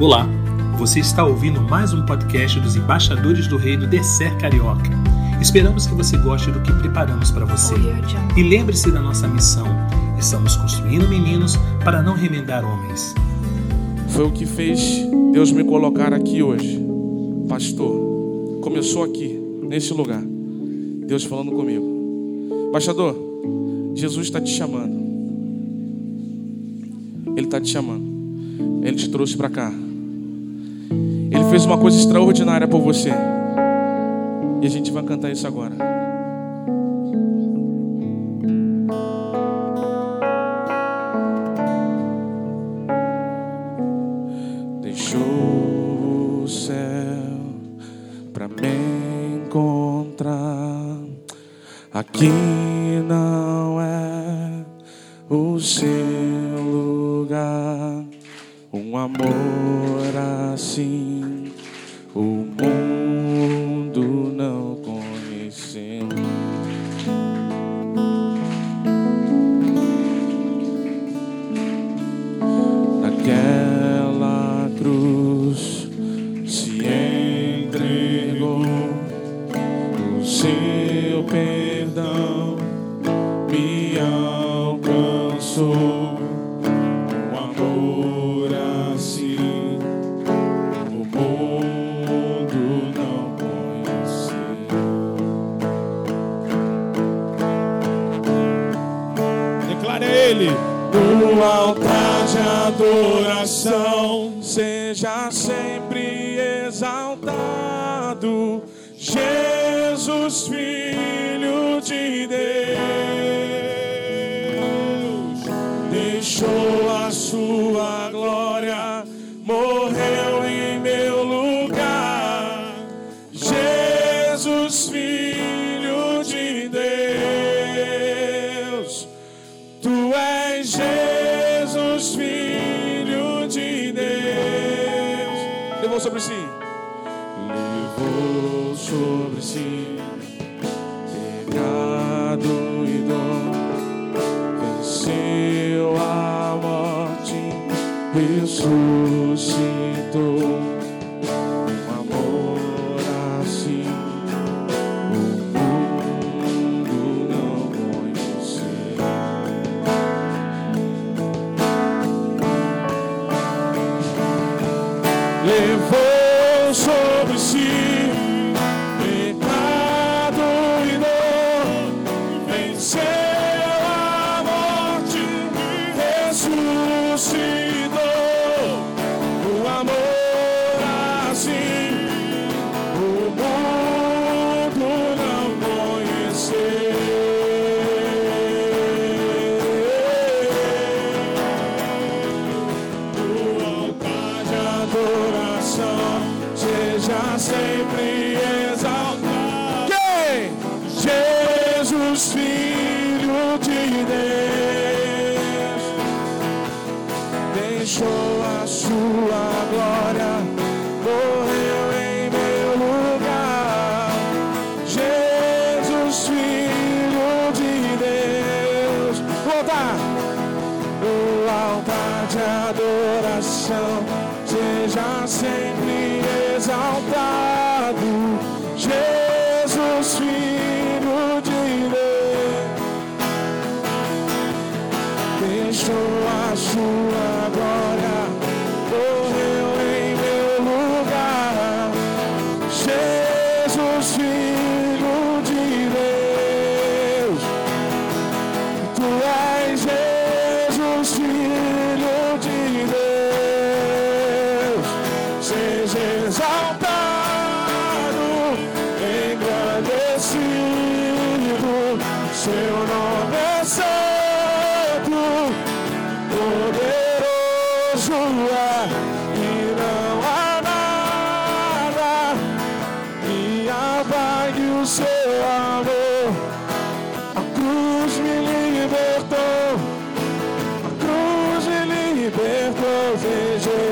Olá, você está ouvindo mais um podcast dos embaixadores do reino Descer Carioca. Esperamos que você goste do que preparamos para você. E lembre-se da nossa missão: estamos construindo meninos para não remendar homens. Foi o que fez Deus me colocar aqui hoje, pastor. Começou aqui, neste lugar. Deus falando comigo. Embaixador, Jesus está te chamando. Ele está te chamando. Ele te trouxe para cá fez uma coisa extraordinária por você. E a gente vai cantar isso agora. Deixou o céu para me encontrar aqui.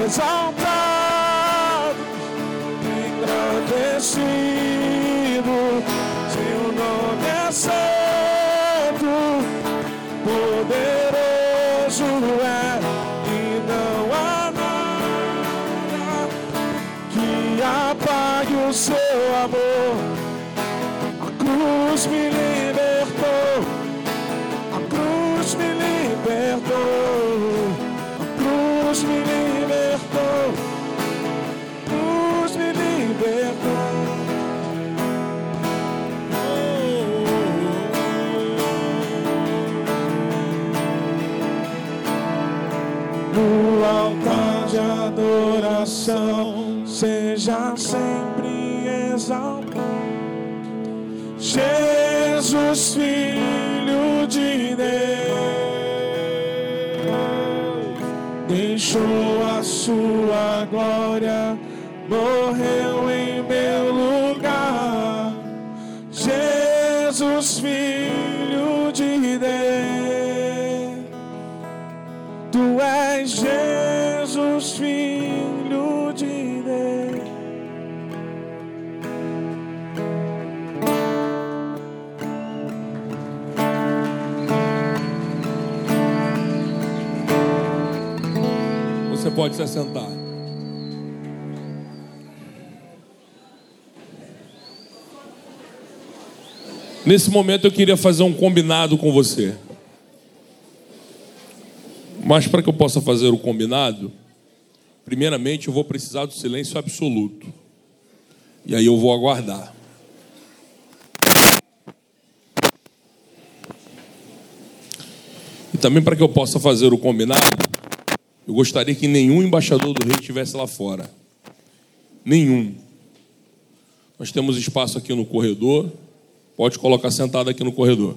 desire. so pode se assentar. Nesse momento eu queria fazer um combinado com você. Mas para que eu possa fazer o combinado, primeiramente eu vou precisar do silêncio absoluto. E aí eu vou aguardar. E também para que eu possa fazer o combinado, eu gostaria que nenhum embaixador do rei estivesse lá fora. Nenhum. Nós temos espaço aqui no corredor. Pode colocar sentado aqui no corredor.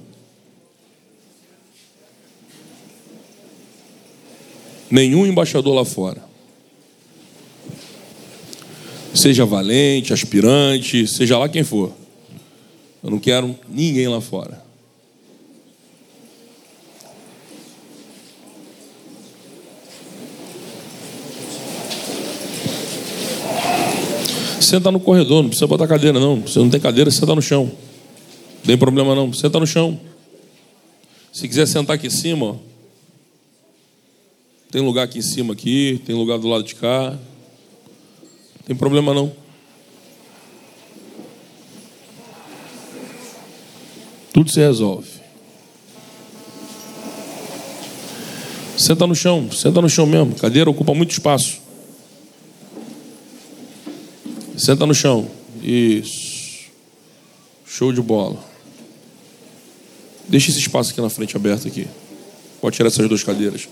Nenhum embaixador lá fora. Seja valente, aspirante, seja lá quem for. Eu não quero ninguém lá fora. Senta no corredor, não precisa botar cadeira, não. Você não tem cadeira, senta no chão. Não tem problema, não. Senta no chão. Se quiser sentar aqui em cima, ó. tem lugar aqui em cima, aqui, tem lugar do lado de cá. Não tem problema, não. Tudo se resolve. Senta no chão, senta no chão mesmo. Cadeira ocupa muito espaço. Senta no chão. Isso. Show de bola. Deixa esse espaço aqui na frente aberto aqui. Pode tirar essas duas cadeiras.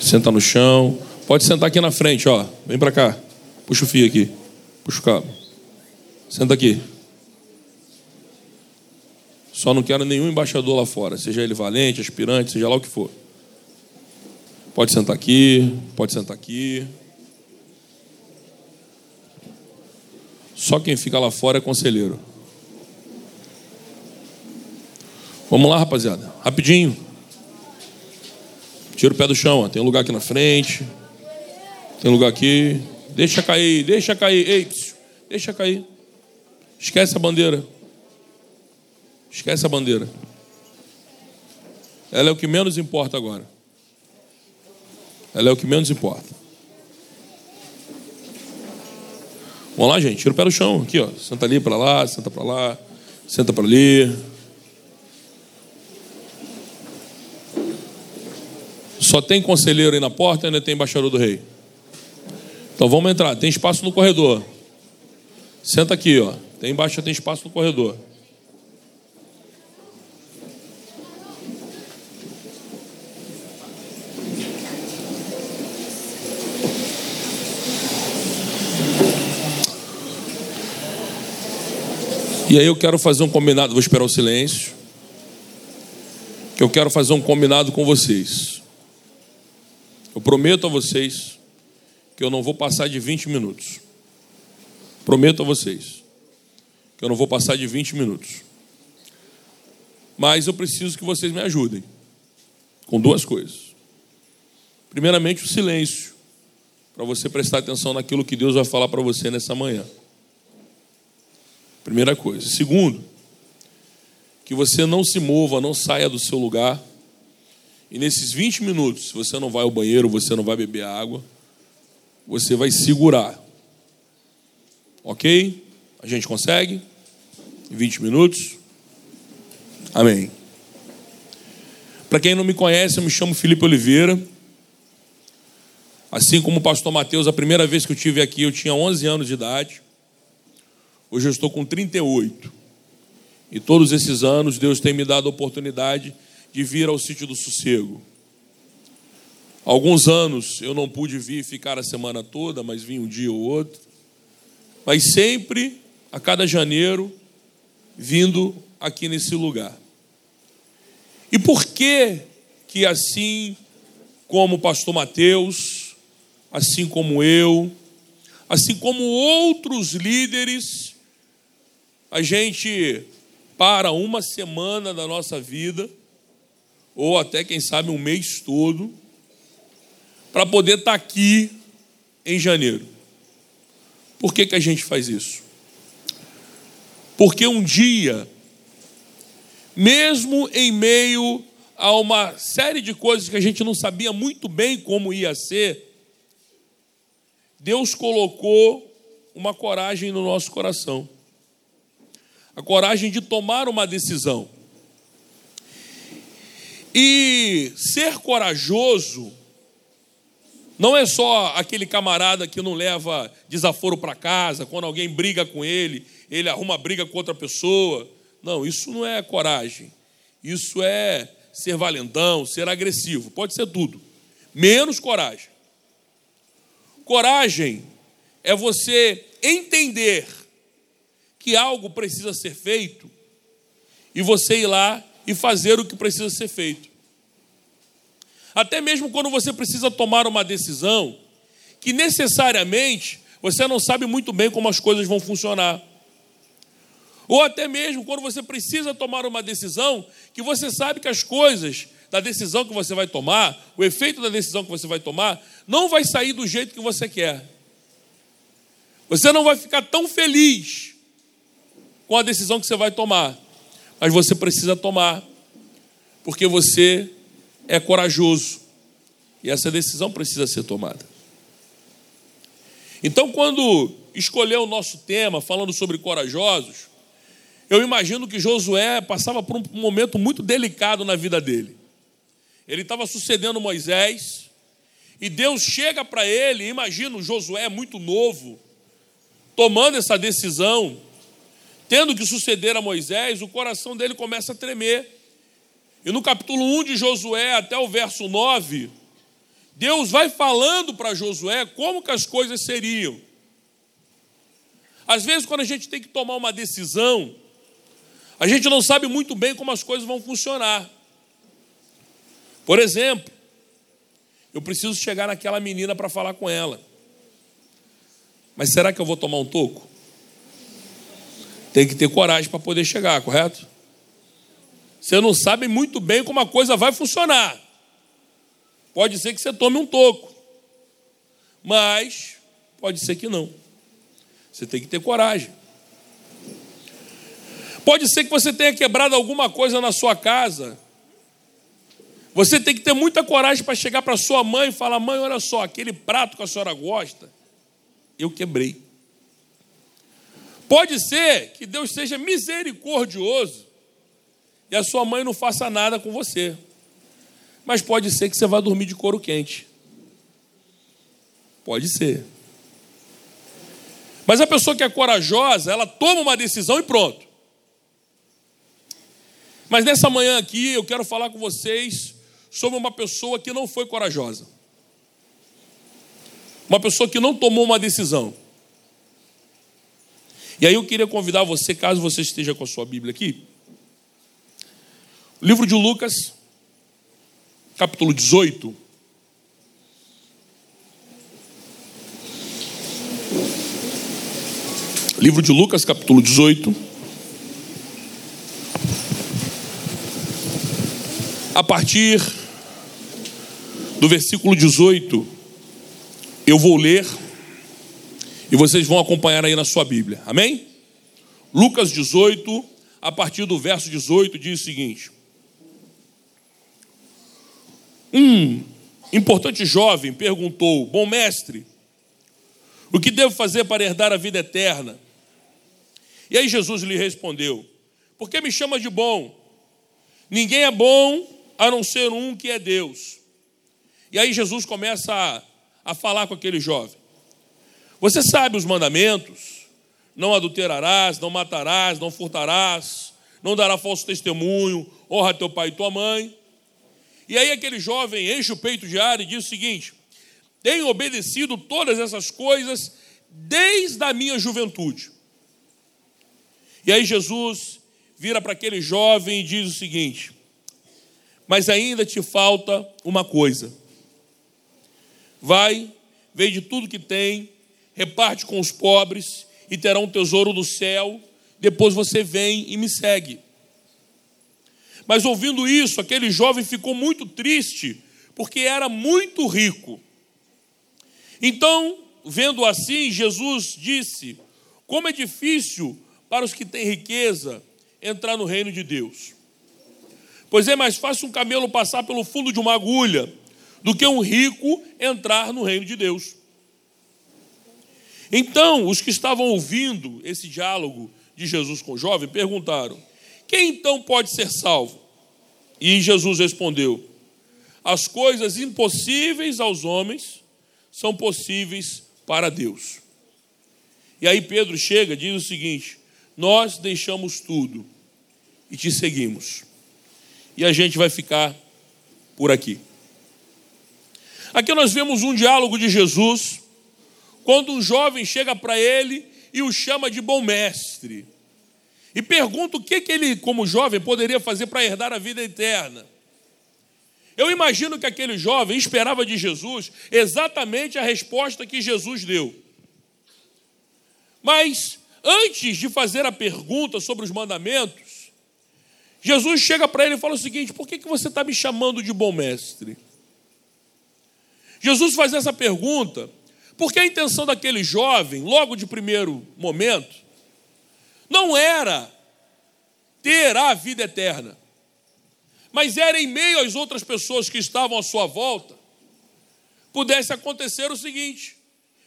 Senta no chão. Pode sentar aqui na frente, ó. Vem pra cá. Puxa o fio aqui. Puxa o cabo. Senta aqui. Só não quero nenhum embaixador lá fora, seja ele valente, aspirante, seja lá o que for. Pode sentar aqui, pode sentar aqui. Só quem fica lá fora é conselheiro. Vamos lá, rapaziada. Rapidinho. Tira o pé do chão, ó. tem um lugar aqui na frente. Tem lugar aqui. Deixa cair, deixa cair. Ei, deixa cair. Esquece a bandeira. Esquece a bandeira. Ela é o que menos importa agora. Ela é o que menos importa. Vamos lá, gente. Tira o pé do chão. Aqui, ó. Senta ali para lá, senta para lá, senta para ali. Só tem conselheiro aí na porta, ainda tem embaixador do rei. Então vamos entrar. Tem espaço no corredor. Senta aqui, ó. Tem embaixo, tem espaço no corredor. E aí eu quero fazer um combinado, vou esperar o silêncio. Que eu quero fazer um combinado com vocês. Eu prometo a vocês que eu não vou passar de 20 minutos. Prometo a vocês que eu não vou passar de 20 minutos. Mas eu preciso que vocês me ajudem com duas coisas. Primeiramente, o silêncio, para você prestar atenção naquilo que Deus vai falar para você nessa manhã. Primeira coisa. Segundo, que você não se mova, não saia do seu lugar E nesses 20 minutos, se você não vai ao banheiro, você não vai beber água, você vai segurar. Ok? A gente consegue? 20 minutos? Amém. Para quem não me conhece, eu me chamo Felipe Oliveira. Assim como o pastor Mateus, a primeira vez que eu tive aqui eu tinha 11 anos de idade. Hoje eu estou com 38. E todos esses anos Deus tem me dado a oportunidade de vir ao sítio do sossego. Alguns anos eu não pude vir ficar a semana toda, mas vim um dia ou outro. Mas sempre, a cada janeiro, vindo aqui nesse lugar. E por que que assim como o pastor Mateus, assim como eu, assim como outros líderes, a gente para uma semana da nossa vida, ou até, quem sabe, um mês todo, para poder estar tá aqui em janeiro. Por que, que a gente faz isso? Porque um dia, mesmo em meio a uma série de coisas que a gente não sabia muito bem como ia ser, Deus colocou uma coragem no nosso coração. A coragem de tomar uma decisão. E ser corajoso não é só aquele camarada que não leva desaforo para casa, quando alguém briga com ele, ele arruma briga com outra pessoa. Não, isso não é coragem. Isso é ser valentão, ser agressivo. Pode ser tudo, menos coragem. Coragem é você entender que algo precisa ser feito e você ir lá e fazer o que precisa ser feito. Até mesmo quando você precisa tomar uma decisão que necessariamente você não sabe muito bem como as coisas vão funcionar. Ou até mesmo quando você precisa tomar uma decisão que você sabe que as coisas da decisão que você vai tomar, o efeito da decisão que você vai tomar, não vai sair do jeito que você quer. Você não vai ficar tão feliz com a decisão que você vai tomar, mas você precisa tomar, porque você é corajoso. E essa decisão precisa ser tomada. Então, quando escolheu o nosso tema, falando sobre corajosos, eu imagino que Josué passava por um momento muito delicado na vida dele. Ele estava sucedendo Moisés, e Deus chega para ele, imagino Josué muito novo, tomando essa decisão, tendo que suceder a Moisés, o coração dele começa a tremer. E no capítulo 1 de Josué até o verso 9, Deus vai falando para Josué como que as coisas seriam. Às vezes, quando a gente tem que tomar uma decisão, a gente não sabe muito bem como as coisas vão funcionar. Por exemplo, eu preciso chegar naquela menina para falar com ela. Mas será que eu vou tomar um toco? Tem que ter coragem para poder chegar, correto? Você não sabe muito bem como a coisa vai funcionar. Pode ser que você tome um toco, mas pode ser que não. Você tem que ter coragem. Pode ser que você tenha quebrado alguma coisa na sua casa. Você tem que ter muita coragem para chegar para sua mãe e falar: mãe, olha só, aquele prato que a senhora gosta, eu quebrei. Pode ser que Deus seja misericordioso e a sua mãe não faça nada com você. Mas pode ser que você vá dormir de couro quente. Pode ser. Mas a pessoa que é corajosa, ela toma uma decisão e pronto. Mas nessa manhã aqui eu quero falar com vocês sobre uma pessoa que não foi corajosa. Uma pessoa que não tomou uma decisão. E aí eu queria convidar você, caso você esteja com a sua Bíblia aqui, Livro de Lucas, capítulo 18. Livro de Lucas, capítulo 18. A partir do versículo 18, eu vou ler e vocês vão acompanhar aí na sua Bíblia. Amém? Lucas 18, a partir do verso 18, diz o seguinte: Um importante jovem perguntou: Bom mestre, o que devo fazer para herdar a vida eterna? E aí Jesus lhe respondeu: Por que me chama de bom? Ninguém é bom a não ser um que é Deus. E aí Jesus começa a, a falar com aquele jovem. Você sabe os mandamentos: não adulterarás, não matarás, não furtarás, não dará falso testemunho, honra teu pai e tua mãe. E aí aquele jovem enche o peito de ar e diz o seguinte: tenho obedecido todas essas coisas desde a minha juventude. E aí Jesus vira para aquele jovem e diz o seguinte: Mas ainda te falta uma coisa. Vai, vende tudo que tem, reparte com os pobres e terá um tesouro do céu. Depois você vem e me segue. Mas ouvindo isso, aquele jovem ficou muito triste, porque era muito rico. Então, vendo assim, Jesus disse: Como é difícil para os que têm riqueza entrar no reino de Deus. Pois é mais fácil um camelo passar pelo fundo de uma agulha do que um rico entrar no reino de Deus. Então, os que estavam ouvindo esse diálogo de Jesus com o jovem perguntaram: Quem então pode ser salvo? E Jesus respondeu: As coisas impossíveis aos homens são possíveis para Deus. E aí Pedro chega e diz o seguinte: Nós deixamos tudo e te seguimos. E a gente vai ficar por aqui. Aqui nós vemos um diálogo de Jesus, quando um jovem chega para ele e o chama de bom mestre. E pergunta o que, que ele, como jovem, poderia fazer para herdar a vida eterna. Eu imagino que aquele jovem esperava de Jesus exatamente a resposta que Jesus deu. Mas, antes de fazer a pergunta sobre os mandamentos, Jesus chega para ele e fala o seguinte: por que, que você está me chamando de bom mestre? Jesus faz essa pergunta porque a intenção daquele jovem, logo de primeiro momento, não era ter a vida eterna, mas era em meio às outras pessoas que estavam à sua volta, pudesse acontecer o seguinte: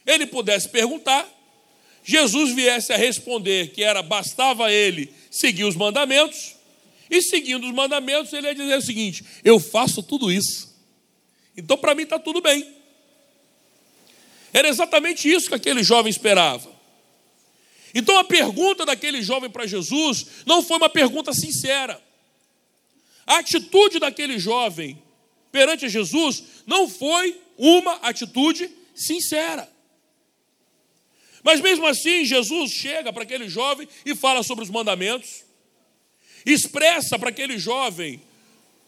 ele pudesse perguntar, Jesus viesse a responder que era bastava ele seguir os mandamentos, e seguindo os mandamentos, ele ia dizer o seguinte: eu faço tudo isso, então para mim está tudo bem. Era exatamente isso que aquele jovem esperava. Então a pergunta daquele jovem para Jesus não foi uma pergunta sincera. A atitude daquele jovem perante Jesus não foi uma atitude sincera. Mas mesmo assim, Jesus chega para aquele jovem e fala sobre os mandamentos, expressa para aquele jovem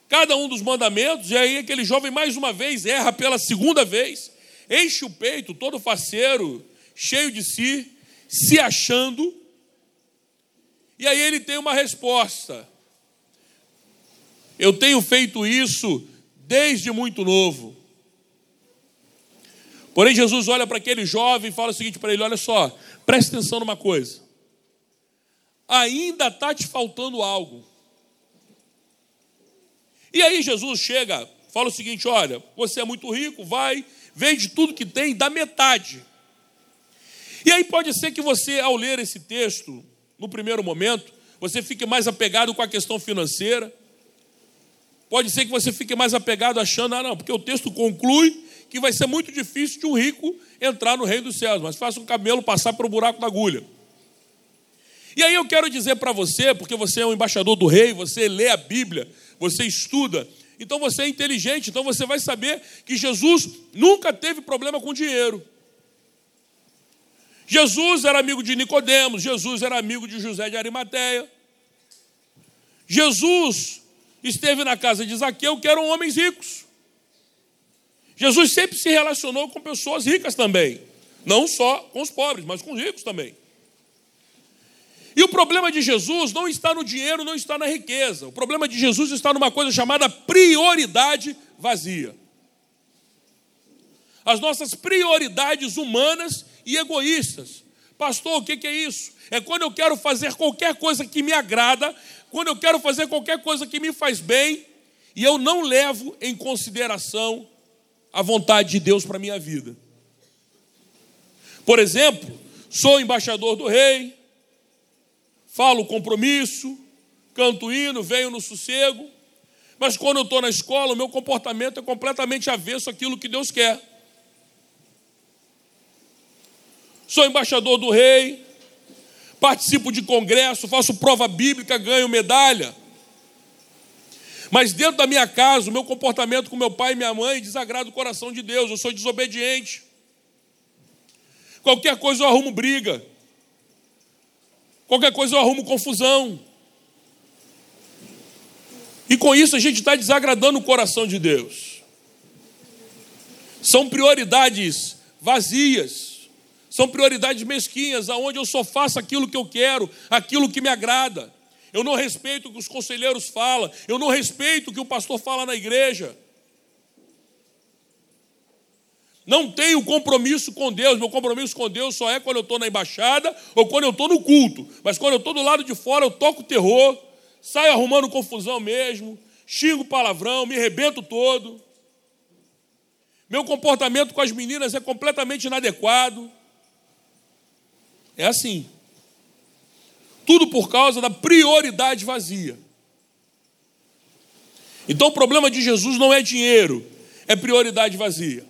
cada um dos mandamentos, e aí aquele jovem mais uma vez erra pela segunda vez, enche o peito todo faceiro, cheio de si, se achando. E aí ele tem uma resposta. Eu tenho feito isso desde muito novo. Porém, Jesus olha para aquele jovem e fala o seguinte para ele: Olha só, preste atenção numa coisa. Ainda está te faltando algo. E aí Jesus chega, fala o seguinte: Olha, você é muito rico, vai, vende tudo que tem, dá metade. E aí pode ser que você, ao ler esse texto, no primeiro momento, você fique mais apegado com a questão financeira. Pode ser que você fique mais apegado achando, ah, não, porque o texto conclui que vai ser muito difícil de um rico entrar no reino dos céus, mas faça um camelo passar pelo buraco da agulha. E aí eu quero dizer para você, porque você é um embaixador do rei, você lê a Bíblia, você estuda, então você é inteligente, então você vai saber que Jesus nunca teve problema com dinheiro. Jesus era amigo de Nicodemos, Jesus era amigo de José de Arimateia. Jesus esteve na casa de Zaqueu, que eram homens ricos. Jesus sempre se relacionou com pessoas ricas também, não só com os pobres, mas com os ricos também. E o problema de Jesus não está no dinheiro, não está na riqueza. O problema de Jesus está numa coisa chamada prioridade vazia. As nossas prioridades humanas e egoístas. Pastor, o que é isso? É quando eu quero fazer qualquer coisa que me agrada, quando eu quero fazer qualquer coisa que me faz bem, e eu não levo em consideração a vontade de Deus para a minha vida. Por exemplo, sou embaixador do rei, falo compromisso, canto hino, venho no sossego, mas quando eu estou na escola, o meu comportamento é completamente avesso àquilo que Deus quer. Sou embaixador do rei, participo de congresso, faço prova bíblica, ganho medalha. Mas dentro da minha casa, o meu comportamento com meu pai e minha mãe desagrada o coração de Deus, eu sou desobediente. Qualquer coisa eu arrumo briga. Qualquer coisa eu arrumo confusão. E com isso a gente está desagradando o coração de Deus. São prioridades vazias. São prioridades mesquinhas, aonde eu só faço aquilo que eu quero, aquilo que me agrada. Eu não respeito o que os conselheiros falam, eu não respeito o que o pastor fala na igreja. Não tenho compromisso com Deus. Meu compromisso com Deus só é quando eu estou na embaixada ou quando eu estou no culto. Mas quando eu estou do lado de fora, eu toco terror, saio arrumando confusão mesmo, xingo palavrão, me rebento todo. Meu comportamento com as meninas é completamente inadequado. É assim. Tudo por causa da prioridade vazia. Então o problema de Jesus não é dinheiro, é prioridade vazia.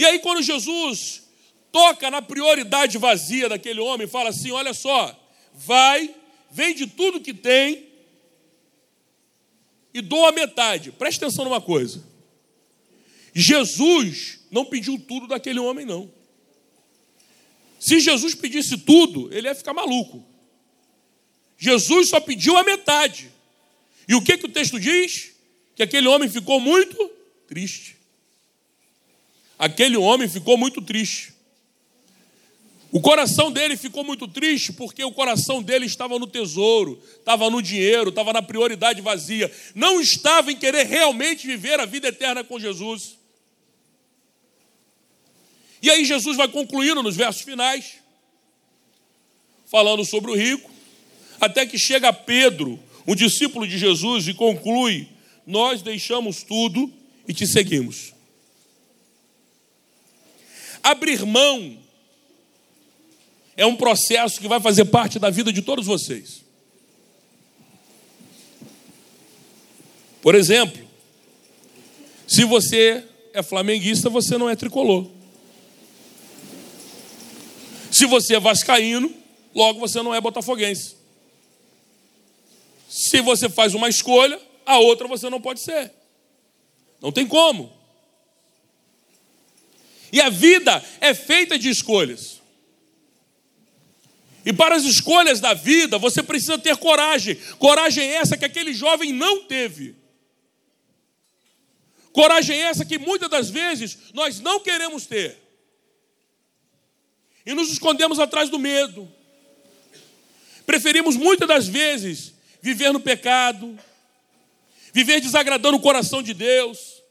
E aí, quando Jesus toca na prioridade vazia daquele homem, fala assim: olha só, vai, vende tudo que tem e doa metade. Preste atenção numa coisa. Jesus não pediu tudo daquele homem, não. Se Jesus pedisse tudo, ele ia ficar maluco. Jesus só pediu a metade. E o que, que o texto diz? Que aquele homem ficou muito triste. Aquele homem ficou muito triste. O coração dele ficou muito triste porque o coração dele estava no tesouro, estava no dinheiro, estava na prioridade vazia. Não estava em querer realmente viver a vida eterna com Jesus. E aí Jesus vai concluindo nos versos finais, falando sobre o rico, até que chega Pedro, um discípulo de Jesus, e conclui: Nós deixamos tudo e te seguimos. Abrir mão é um processo que vai fazer parte da vida de todos vocês. Por exemplo, se você é flamenguista, você não é tricolor. Se você é vascaíno, logo você não é botafoguense. Se você faz uma escolha, a outra você não pode ser. Não tem como. E a vida é feita de escolhas. E para as escolhas da vida, você precisa ter coragem. Coragem essa que aquele jovem não teve. Coragem essa que muitas das vezes nós não queremos ter e nos escondemos atrás do medo. Preferimos muitas das vezes viver no pecado, viver desagradando o coração de Deus,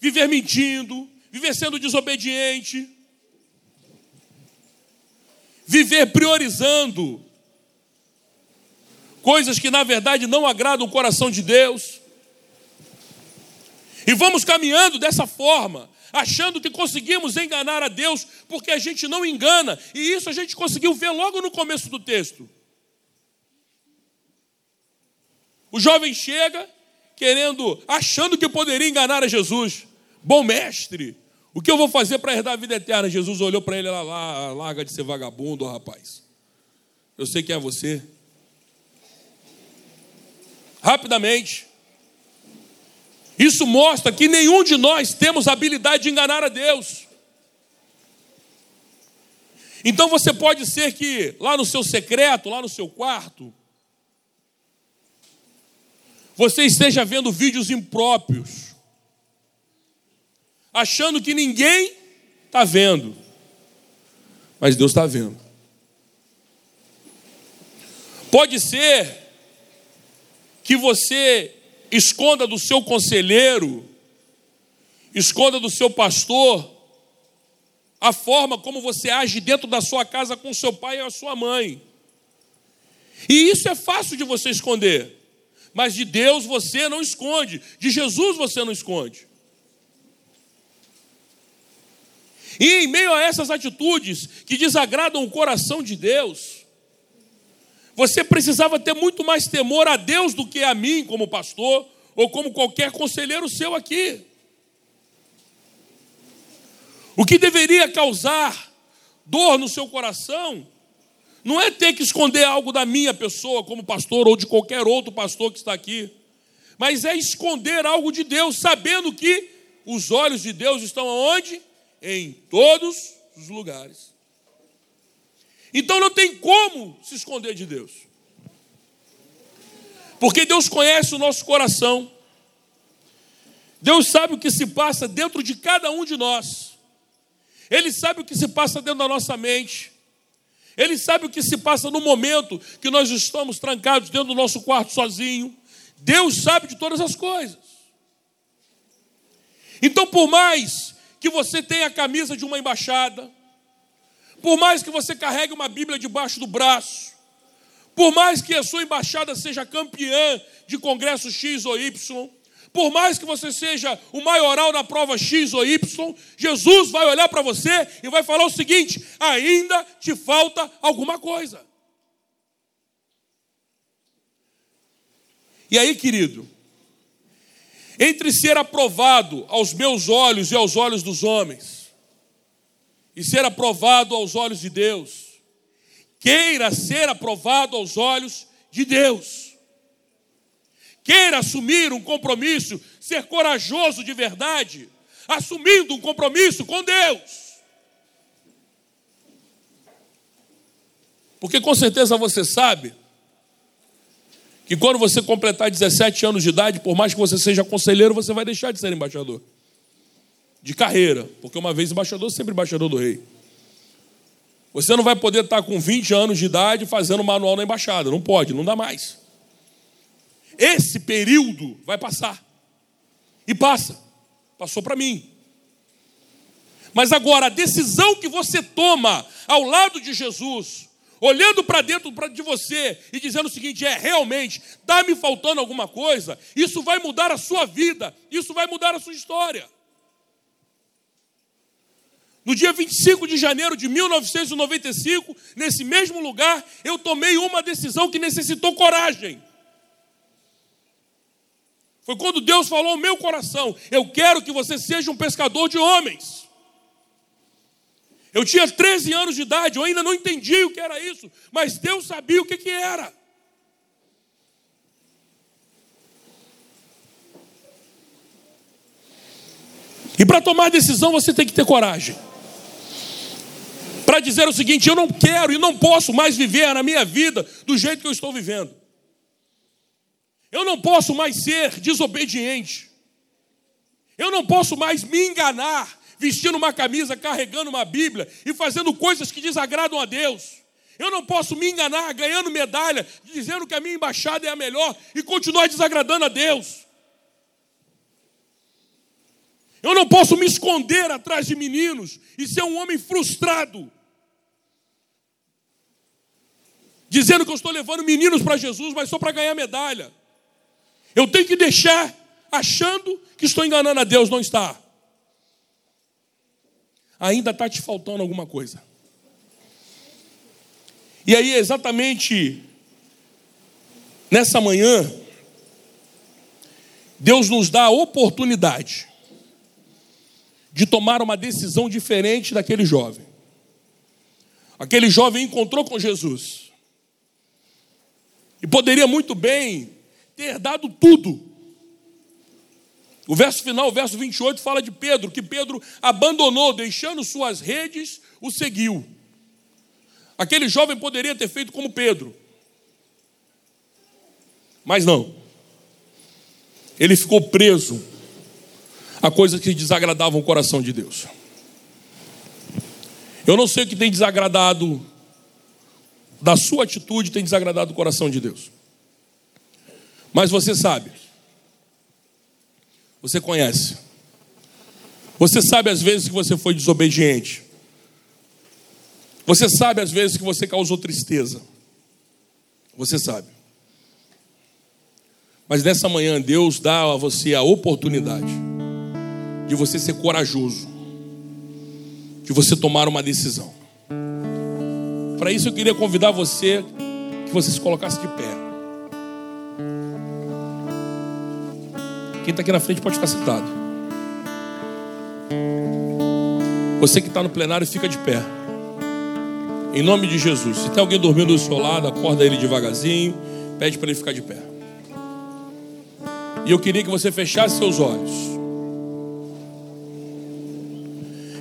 viver mentindo, viver sendo desobediente, viver priorizando coisas que na verdade não agradam o coração de Deus. E vamos caminhando dessa forma, achando que conseguimos enganar a Deus, porque a gente não engana, e isso a gente conseguiu ver logo no começo do texto. O jovem chega querendo, achando que poderia enganar a Jesus. Bom mestre, o que eu vou fazer para herdar a vida eterna? Jesus olhou para ele lá, lá, larga de ser vagabundo, rapaz. Eu sei quem é você. Rapidamente, isso mostra que nenhum de nós temos habilidade de enganar a Deus. Então você pode ser que lá no seu secreto, lá no seu quarto, você esteja vendo vídeos impróprios, achando que ninguém está vendo, mas Deus está vendo. Pode ser que você esconda do seu conselheiro, esconda do seu pastor, a forma como você age dentro da sua casa com seu pai e a sua mãe. E isso é fácil de você esconder. Mas de Deus você não esconde, de Jesus você não esconde. E em meio a essas atitudes que desagradam o coração de Deus, você precisava ter muito mais temor a Deus do que a mim, como pastor, ou como qualquer conselheiro seu aqui. O que deveria causar dor no seu coração não é ter que esconder algo da minha pessoa, como pastor, ou de qualquer outro pastor que está aqui, mas é esconder algo de Deus, sabendo que os olhos de Deus estão aonde? Em todos os lugares. Então não tem como se esconder de Deus. Porque Deus conhece o nosso coração. Deus sabe o que se passa dentro de cada um de nós. Ele sabe o que se passa dentro da nossa mente. Ele sabe o que se passa no momento que nós estamos trancados dentro do nosso quarto sozinho. Deus sabe de todas as coisas. Então, por mais que você tenha a camisa de uma embaixada, por mais que você carregue uma Bíblia debaixo do braço, por mais que a sua embaixada seja campeã de congresso X ou Y, por mais que você seja o maioral na prova X ou Y, Jesus vai olhar para você e vai falar o seguinte: ainda te falta alguma coisa. E aí, querido, entre ser aprovado aos meus olhos e aos olhos dos homens, e ser aprovado aos olhos de Deus, queira ser aprovado aos olhos de Deus queira assumir um compromisso, ser corajoso de verdade, assumindo um compromisso com Deus. Porque com certeza você sabe que quando você completar 17 anos de idade, por mais que você seja conselheiro, você vai deixar de ser embaixador. De carreira, porque uma vez embaixador, sempre embaixador do rei. Você não vai poder estar com 20 anos de idade fazendo manual na embaixada, não pode, não dá mais. Esse período vai passar. E passa. Passou para mim. Mas agora, a decisão que você toma ao lado de Jesus, olhando para dentro de você e dizendo o seguinte: é realmente, está me faltando alguma coisa, isso vai mudar a sua vida, isso vai mudar a sua história. No dia 25 de janeiro de 1995, nesse mesmo lugar, eu tomei uma decisão que necessitou coragem. Foi quando Deus falou ao meu coração: Eu quero que você seja um pescador de homens. Eu tinha 13 anos de idade, eu ainda não entendi o que era isso, mas Deus sabia o que, que era. E para tomar decisão você tem que ter coragem. Para dizer o seguinte: eu não quero e não posso mais viver na minha vida do jeito que eu estou vivendo. Eu não posso mais ser desobediente. Eu não posso mais me enganar vestindo uma camisa, carregando uma Bíblia e fazendo coisas que desagradam a Deus. Eu não posso me enganar ganhando medalha, dizendo que a minha embaixada é a melhor e continuar desagradando a Deus. Eu não posso me esconder atrás de meninos e ser um homem frustrado, dizendo que eu estou levando meninos para Jesus, mas só para ganhar medalha. Eu tenho que deixar achando que estou enganando a Deus, não está. Ainda está te faltando alguma coisa. E aí, exatamente nessa manhã, Deus nos dá a oportunidade de tomar uma decisão diferente daquele jovem. Aquele jovem encontrou com Jesus. E poderia muito bem ter dado tudo. O verso final, o verso 28, fala de Pedro, que Pedro abandonou, deixando suas redes, o seguiu. Aquele jovem poderia ter feito como Pedro, mas não. Ele ficou preso a coisas que desagradavam o coração de Deus. Eu não sei o que tem desagradado da sua atitude, tem desagradado o coração de Deus. Mas você sabe. Você conhece. Você sabe às vezes que você foi desobediente. Você sabe às vezes que você causou tristeza. Você sabe. Mas nessa manhã, Deus dá a você a oportunidade de você ser corajoso, de você tomar uma decisão. Para isso, eu queria convidar você que você se colocasse de pé. Quem está aqui na frente pode ficar sentado. Você que está no plenário, fica de pé. Em nome de Jesus. Se tem alguém dormindo do seu lado, acorda ele devagarzinho. Pede para ele ficar de pé. E eu queria que você fechasse seus olhos.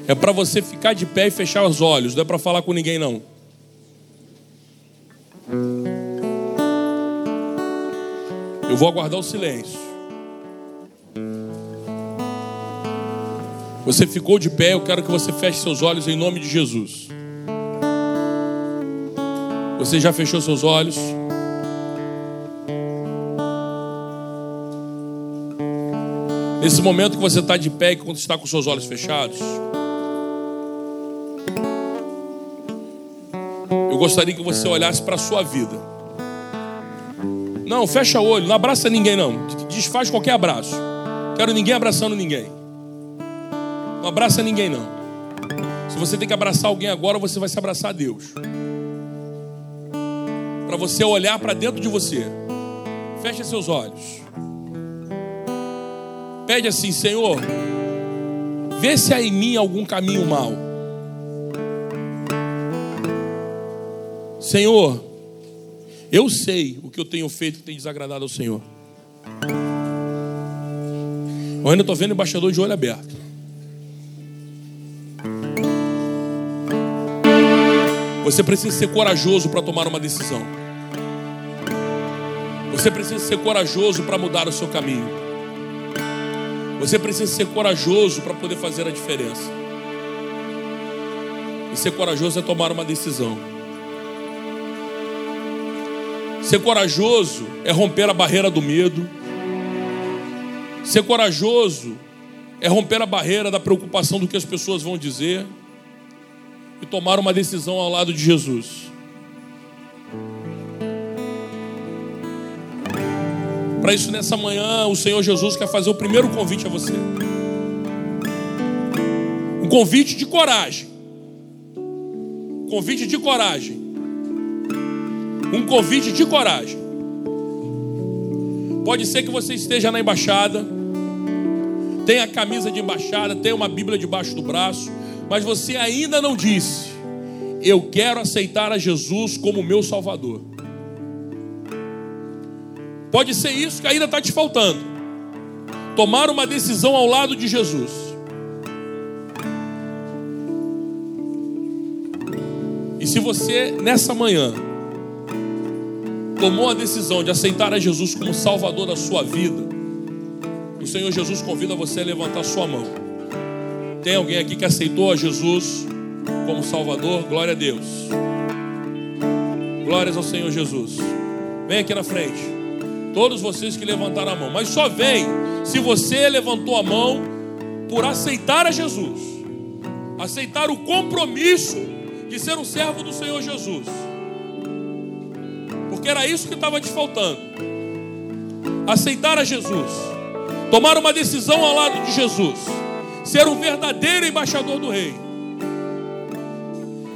É para você ficar de pé e fechar os olhos. Não é para falar com ninguém, não. Eu vou aguardar o silêncio. Você ficou de pé, eu quero que você feche seus olhos em nome de Jesus. Você já fechou seus olhos? Nesse momento que você está de pé e quando está com seus olhos fechados, eu gostaria que você olhasse para a sua vida. Não, fecha o olho, não abraça ninguém não. Desfaz qualquer abraço. Quero ninguém abraçando ninguém. Não abraça ninguém não. Se você tem que abraçar alguém agora, você vai se abraçar a Deus. Para você olhar para dentro de você. Feche seus olhos. Pede assim, Senhor, vê se há em mim algum caminho mau. Senhor, eu sei o que eu tenho feito que tem desagradado ao Senhor. Eu ainda estou vendo o embaixador de olho aberto. Você precisa ser corajoso para tomar uma decisão. Você precisa ser corajoso para mudar o seu caminho. Você precisa ser corajoso para poder fazer a diferença. E ser corajoso é tomar uma decisão. Ser corajoso é romper a barreira do medo. Ser corajoso é romper a barreira da preocupação do que as pessoas vão dizer tomar uma decisão ao lado de Jesus. Para isso, nessa manhã, o Senhor Jesus quer fazer o primeiro convite a você. Um convite de coragem. Um convite de coragem. Um convite de coragem. Pode ser que você esteja na embaixada, tenha a camisa de embaixada, tenha uma Bíblia debaixo do braço, mas você ainda não disse: Eu quero aceitar a Jesus como meu Salvador. Pode ser isso que ainda está te faltando. Tomar uma decisão ao lado de Jesus. E se você, nessa manhã, tomou a decisão de aceitar a Jesus como Salvador da sua vida, o Senhor Jesus convida você a levantar sua mão. Tem alguém aqui que aceitou a Jesus como Salvador? Glória a Deus. Glórias ao Senhor Jesus. Vem aqui na frente. Todos vocês que levantaram a mão. Mas só vem se você levantou a mão por aceitar a Jesus. Aceitar o compromisso de ser um servo do Senhor Jesus. Porque era isso que estava te faltando. Aceitar a Jesus. Tomar uma decisão ao lado de Jesus. Ser um verdadeiro embaixador do Rei.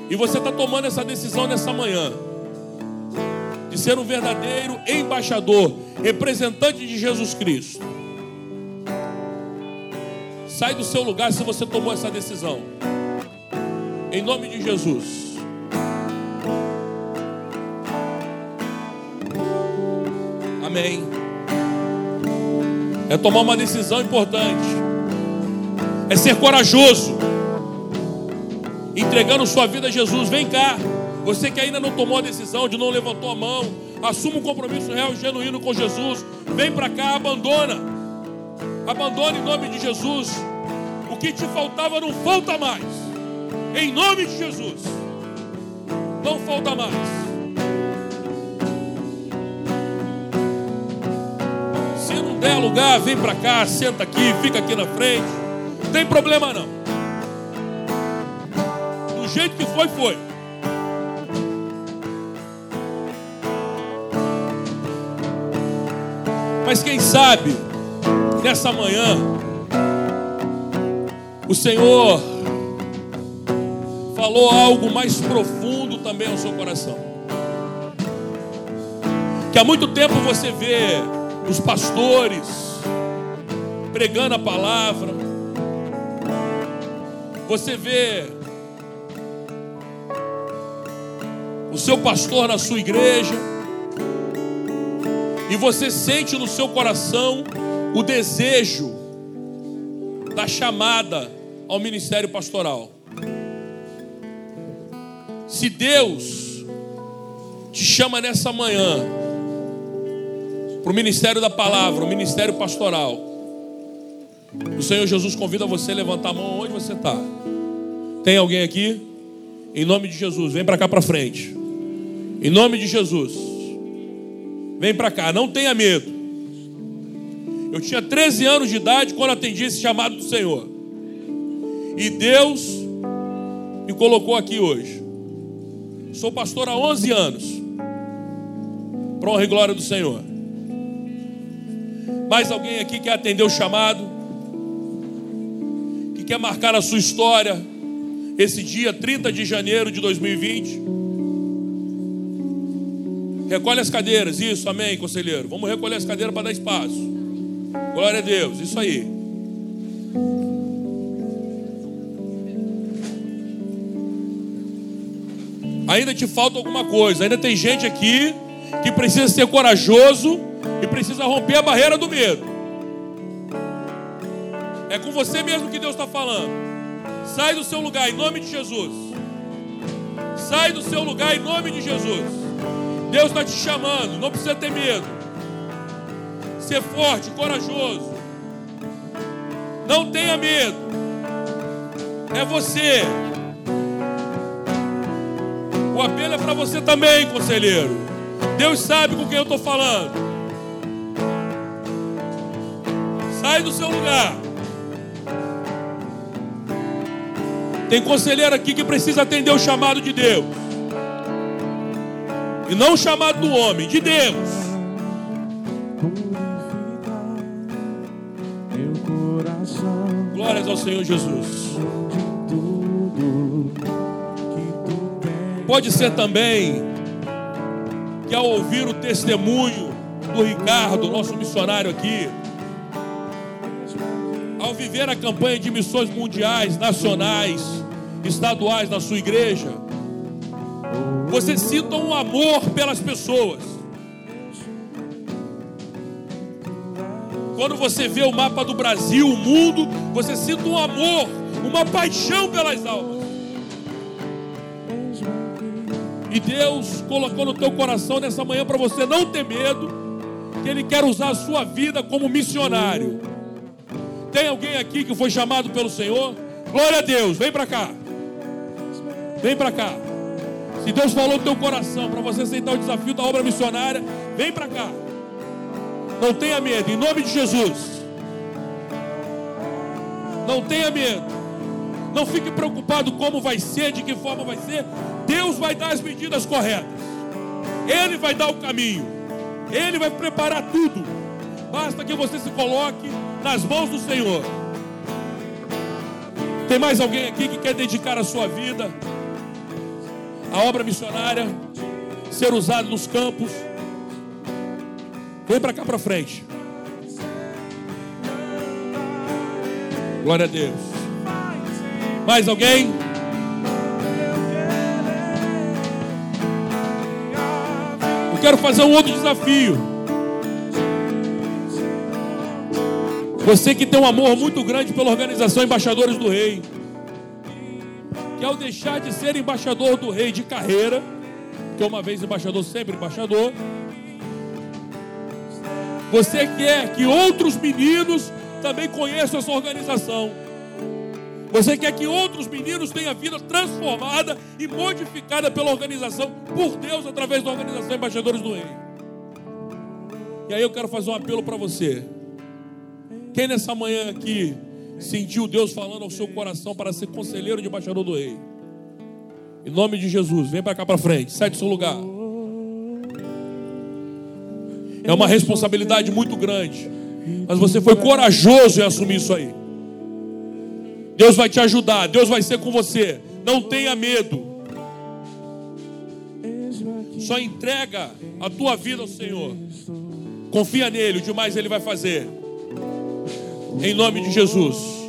E você está tomando essa decisão nessa manhã de ser um verdadeiro embaixador, representante de Jesus Cristo. Sai do seu lugar se você tomou essa decisão. Em nome de Jesus. Amém. É tomar uma decisão importante. É ser corajoso. Entregando sua vida a Jesus. Vem cá. Você que ainda não tomou a decisão, de não levantou a mão, assuma um compromisso real e genuíno com Jesus. Vem para cá, abandona. Abandona em nome de Jesus. O que te faltava não falta mais. Em nome de Jesus. Não falta mais. Se não der lugar, vem para cá, senta aqui, fica aqui na frente. Tem problema não. Do jeito que foi, foi. Mas quem sabe, nessa manhã, o Senhor falou algo mais profundo também ao seu coração. Que há muito tempo você vê os pastores pregando a palavra, você vê o seu pastor na sua igreja, e você sente no seu coração o desejo da chamada ao ministério pastoral. Se Deus te chama nessa manhã para o ministério da palavra, o ministério pastoral, o Senhor Jesus convida você a levantar a mão onde você está. Tem alguém aqui? Em nome de Jesus, vem para cá para frente. Em nome de Jesus, vem para cá, não tenha medo. Eu tinha 13 anos de idade quando atendi esse chamado do Senhor. E Deus me colocou aqui hoje. Sou pastor há 11 anos. Para honra e glória do Senhor. Mais alguém aqui quer atender o chamado? Que quer marcar a sua história? Esse dia 30 de janeiro de 2020. Recolhe as cadeiras, isso, amém, conselheiro. Vamos recolher as cadeiras para dar espaço. Glória a Deus, isso aí. Ainda te falta alguma coisa. Ainda tem gente aqui que precisa ser corajoso e precisa romper a barreira do medo. É com você mesmo que Deus está falando. Sai do seu lugar em nome de Jesus. Sai do seu lugar em nome de Jesus. Deus está te chamando, não precisa ter medo. Ser forte, corajoso. Não tenha medo. É você. O apelo é para você também, conselheiro. Deus sabe com quem eu estou falando. Sai do seu lugar. Tem conselheiro aqui que precisa atender o chamado de Deus. E não o chamado do homem, de Deus. Glórias ao Senhor Jesus. Pode ser também que ao ouvir o testemunho do Ricardo, nosso missionário aqui, ao viver a campanha de missões mundiais, nacionais, estaduais na sua igreja, você sinta um amor pelas pessoas. Quando você vê o mapa do Brasil, o mundo, você sente um amor, uma paixão pelas almas. E Deus colocou no teu coração nessa manhã para você não ter medo, que Ele quer usar a sua vida como missionário. Tem alguém aqui que foi chamado pelo Senhor? Glória a Deus, vem para cá. Vem para cá. Se Deus falou no teu coração para você aceitar o desafio da obra missionária, vem para cá. Não tenha medo, em nome de Jesus. Não tenha medo. Não fique preocupado como vai ser, de que forma vai ser. Deus vai dar as medidas corretas. Ele vai dar o caminho. Ele vai preparar tudo. Basta que você se coloque nas mãos do Senhor. Tem mais alguém aqui que quer dedicar a sua vida à obra missionária, ser usado nos campos? Vem para cá para frente. Glória a Deus. Mais alguém? Eu quero fazer um outro desafio. Você que tem um amor muito grande pela organização Embaixadores do Rei, que ao deixar de ser embaixador do Rei de carreira, que é uma vez embaixador, sempre embaixador, você quer que outros meninos também conheçam essa organização. Você quer que outros meninos tenham a vida transformada e modificada pela organização, por Deus, através da organização Embaixadores do Rei. E aí eu quero fazer um apelo para você. Quem nessa manhã aqui sentiu Deus falando ao seu coração para ser conselheiro de embaixador do rei? Em nome de Jesus, vem para cá para frente, sai do seu lugar. É uma responsabilidade muito grande. Mas você foi corajoso em assumir isso aí. Deus vai te ajudar, Deus vai ser com você. Não tenha medo. Só entrega a tua vida ao Senhor. Confia nele, o demais ele vai fazer. Em nome de Jesus.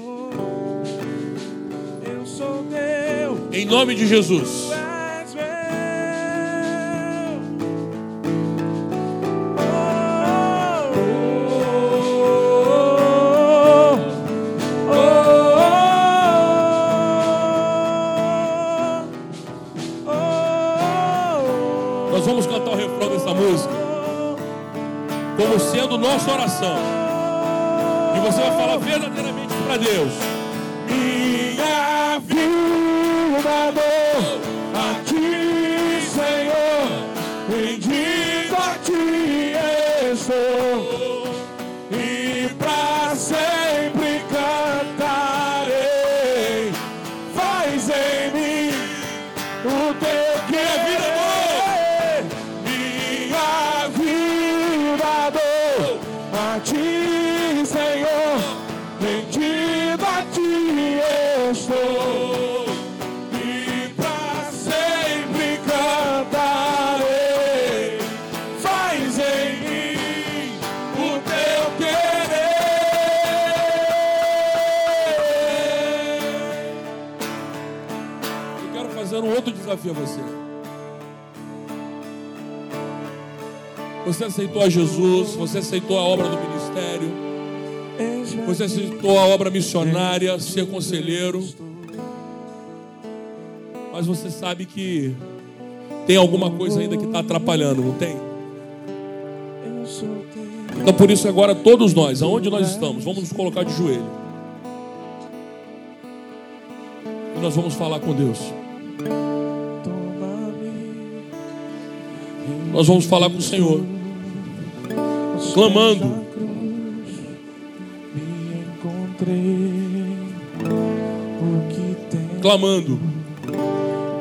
Em nome de Jesus. Nós vamos cantar o refrão dessa música como sendo nossa oração. Você vai falar verdadeiramente para Deus. Desafio a você. Você aceitou a Jesus, você aceitou a obra do ministério, você aceitou a obra missionária, ser conselheiro. Mas você sabe que tem alguma coisa ainda que está atrapalhando, não tem? Então por isso agora todos nós, aonde nós estamos, vamos nos colocar de joelho. E nós vamos falar com Deus. Nós vamos falar com o Senhor, clamando. Me encontrei o que tem clamando.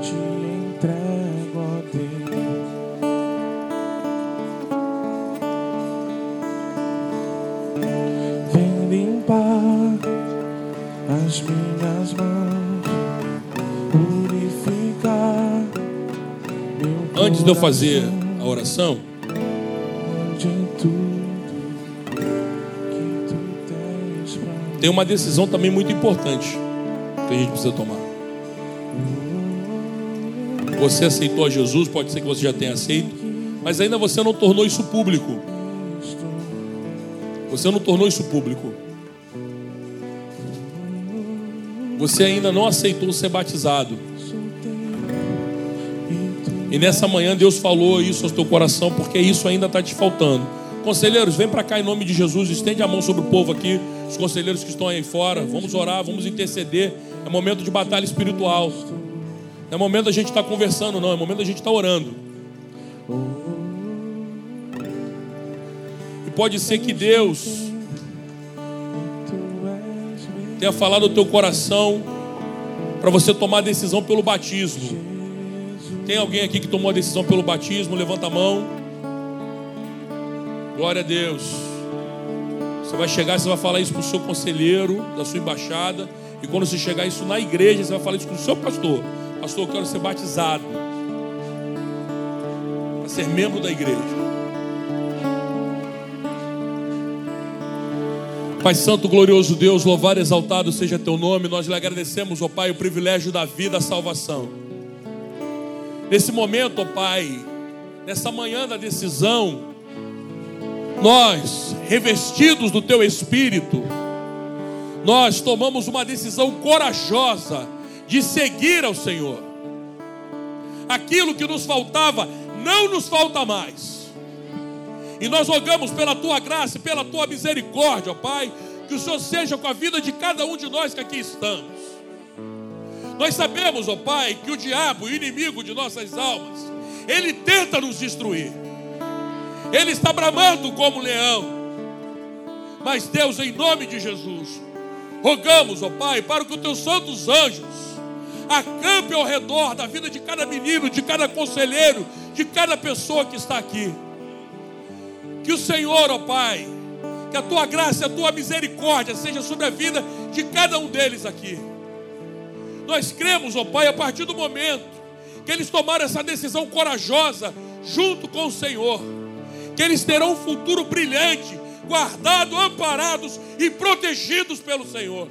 te entrego a Deus. Vem limpar as minhas mãos, purificar meu Antes de eu fazer a oração, tem uma decisão também muito importante que a gente precisa tomar. Você aceitou a Jesus, pode ser que você já tenha aceito, mas ainda você não tornou isso público. Você não tornou isso público. Você ainda não aceitou ser batizado. E nessa manhã Deus falou isso ao teu coração, porque isso ainda está te faltando. Conselheiros, vem para cá em nome de Jesus, estende a mão sobre o povo aqui, os conselheiros que estão aí fora. Vamos orar, vamos interceder. É momento de batalha espiritual. Não é momento da gente estar conversando, não, é momento da gente estar orando. E pode ser que Deus tenha falado ao teu coração para você tomar decisão pelo batismo. Tem alguém aqui que tomou a decisão pelo batismo? Levanta a mão. Glória a Deus. Você vai chegar, você vai falar isso para o seu conselheiro da sua embaixada. E quando você chegar isso na igreja, você vai falar isso com o seu pastor. Pastor, eu quero ser batizado. Para ser membro da igreja. Pai Santo, glorioso Deus, louvado exaltado seja teu nome. Nós lhe agradecemos, ó Pai, o privilégio da vida, a salvação. Nesse momento, ó Pai, nessa manhã da decisão, nós, revestidos do teu espírito, nós tomamos uma decisão corajosa de seguir ao Senhor. Aquilo que nos faltava não nos falta mais. E nós rogamos pela tua graça e pela tua misericórdia, ó Pai, que o Senhor seja com a vida de cada um de nós que aqui estamos. Nós sabemos, ó Pai, que o diabo, o inimigo de nossas almas, ele tenta nos destruir. Ele está bramando como leão. Mas Deus, em nome de Jesus, rogamos, ó Pai, para que os teus santos anjos acampe ao redor da vida de cada menino, de cada conselheiro, de cada pessoa que está aqui. Que o Senhor, ó Pai, que a tua graça a tua misericórdia seja sobre a vida de cada um deles aqui. Nós cremos, ó Pai, a partir do momento que eles tomaram essa decisão corajosa junto com o Senhor, que eles terão um futuro brilhante, guardados, amparados e protegidos pelo Senhor.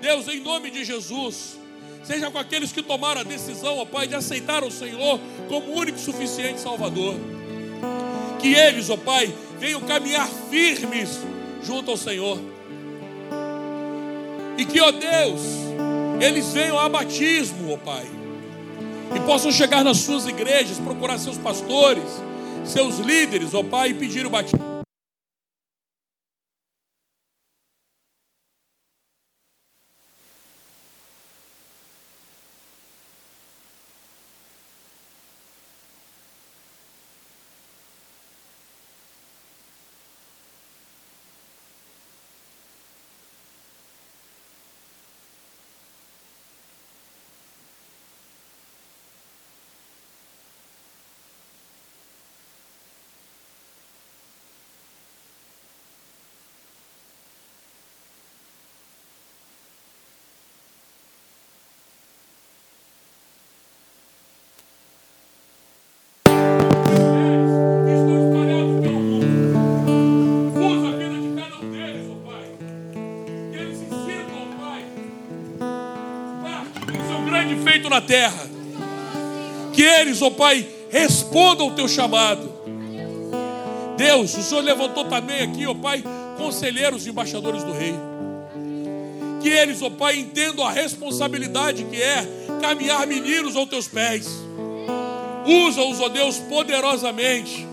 Deus, em nome de Jesus, seja com aqueles que tomaram a decisão, ó Pai, de aceitar o Senhor como único e suficiente Salvador. Que eles, ó Pai, venham caminhar firmes junto ao Senhor. E que, ó Deus, eles venham a batismo, ó Pai. E possam chegar nas suas igrejas, procurar seus pastores, seus líderes, ó Pai, e pedir o batismo. Terra. Que eles, ó oh Pai, respondam o teu chamado. Deus, o Senhor levantou também aqui, ó oh Pai, conselheiros e embaixadores do Rei. Que eles, ó Pai, entendam a responsabilidade que é caminhar meninos aos teus pés. Usa-os, ó Deus, poderosamente.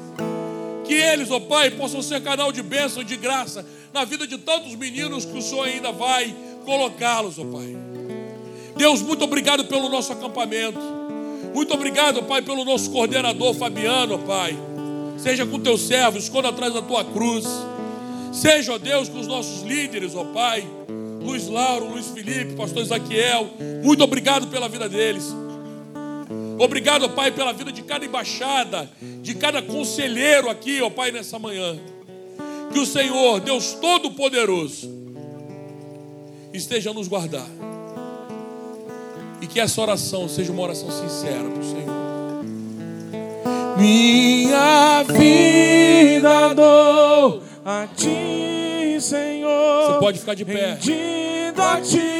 Que eles, ó Pai, possam ser canal de bênção e de graça na vida de tantos meninos que o Senhor ainda vai colocá-los, ó Pai. Deus, muito obrigado pelo nosso acampamento. Muito obrigado, Pai, pelo nosso coordenador Fabiano, Pai. Seja com teus servos, esconda atrás da tua cruz. Seja, ó Deus, com os nossos líderes, ó Pai. Luiz Lauro, Luiz Felipe, pastor Ezequiel. Muito obrigado pela vida deles. Obrigado, Pai, pela vida de cada embaixada, de cada conselheiro aqui, ó Pai, nessa manhã. Que o Senhor, Deus Todo-Poderoso, esteja nos guardar. E que essa oração seja uma oração sincera para o Senhor. Minha vida dou a ti, Senhor. Você pode ficar de pé. Rendido a ti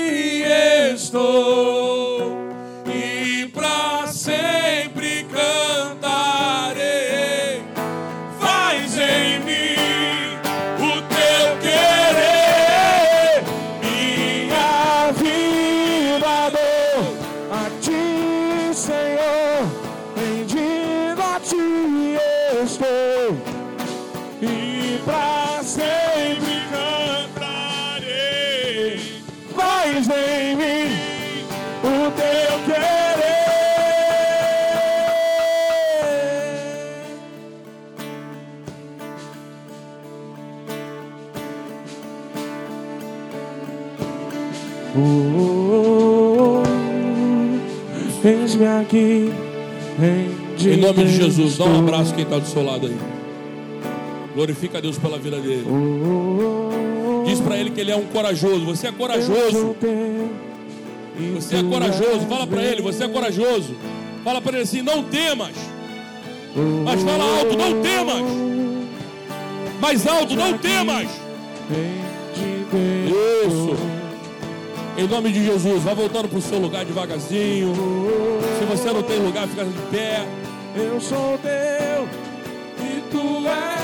estou e para sempre Eis-me aqui. Em nome de Jesus, dá um abraço quem está do seu lado aí. Glorifica a Deus pela vida dele. Diz para ele que ele é um corajoso. Você é corajoso. Você é corajoso. Fala para ele, você é corajoso. Fala para ele assim: não temas. Mas fala alto: não temas. Mais alto: não temas. Isso. Em nome de Jesus, vai voltando para o seu lugar devagarzinho. Se você não tem lugar, fica de pé. Eu sou teu e tu és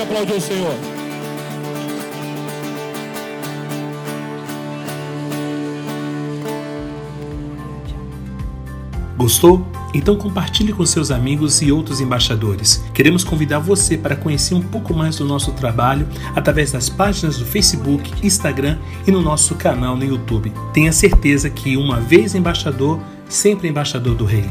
Pode aplaudir o Senhor. Gostou? Então compartilhe com seus amigos e outros embaixadores. Queremos convidar você para conhecer um pouco mais do nosso trabalho através das páginas do Facebook, Instagram e no nosso canal no YouTube. Tenha certeza que uma vez embaixador, sempre embaixador do Rei.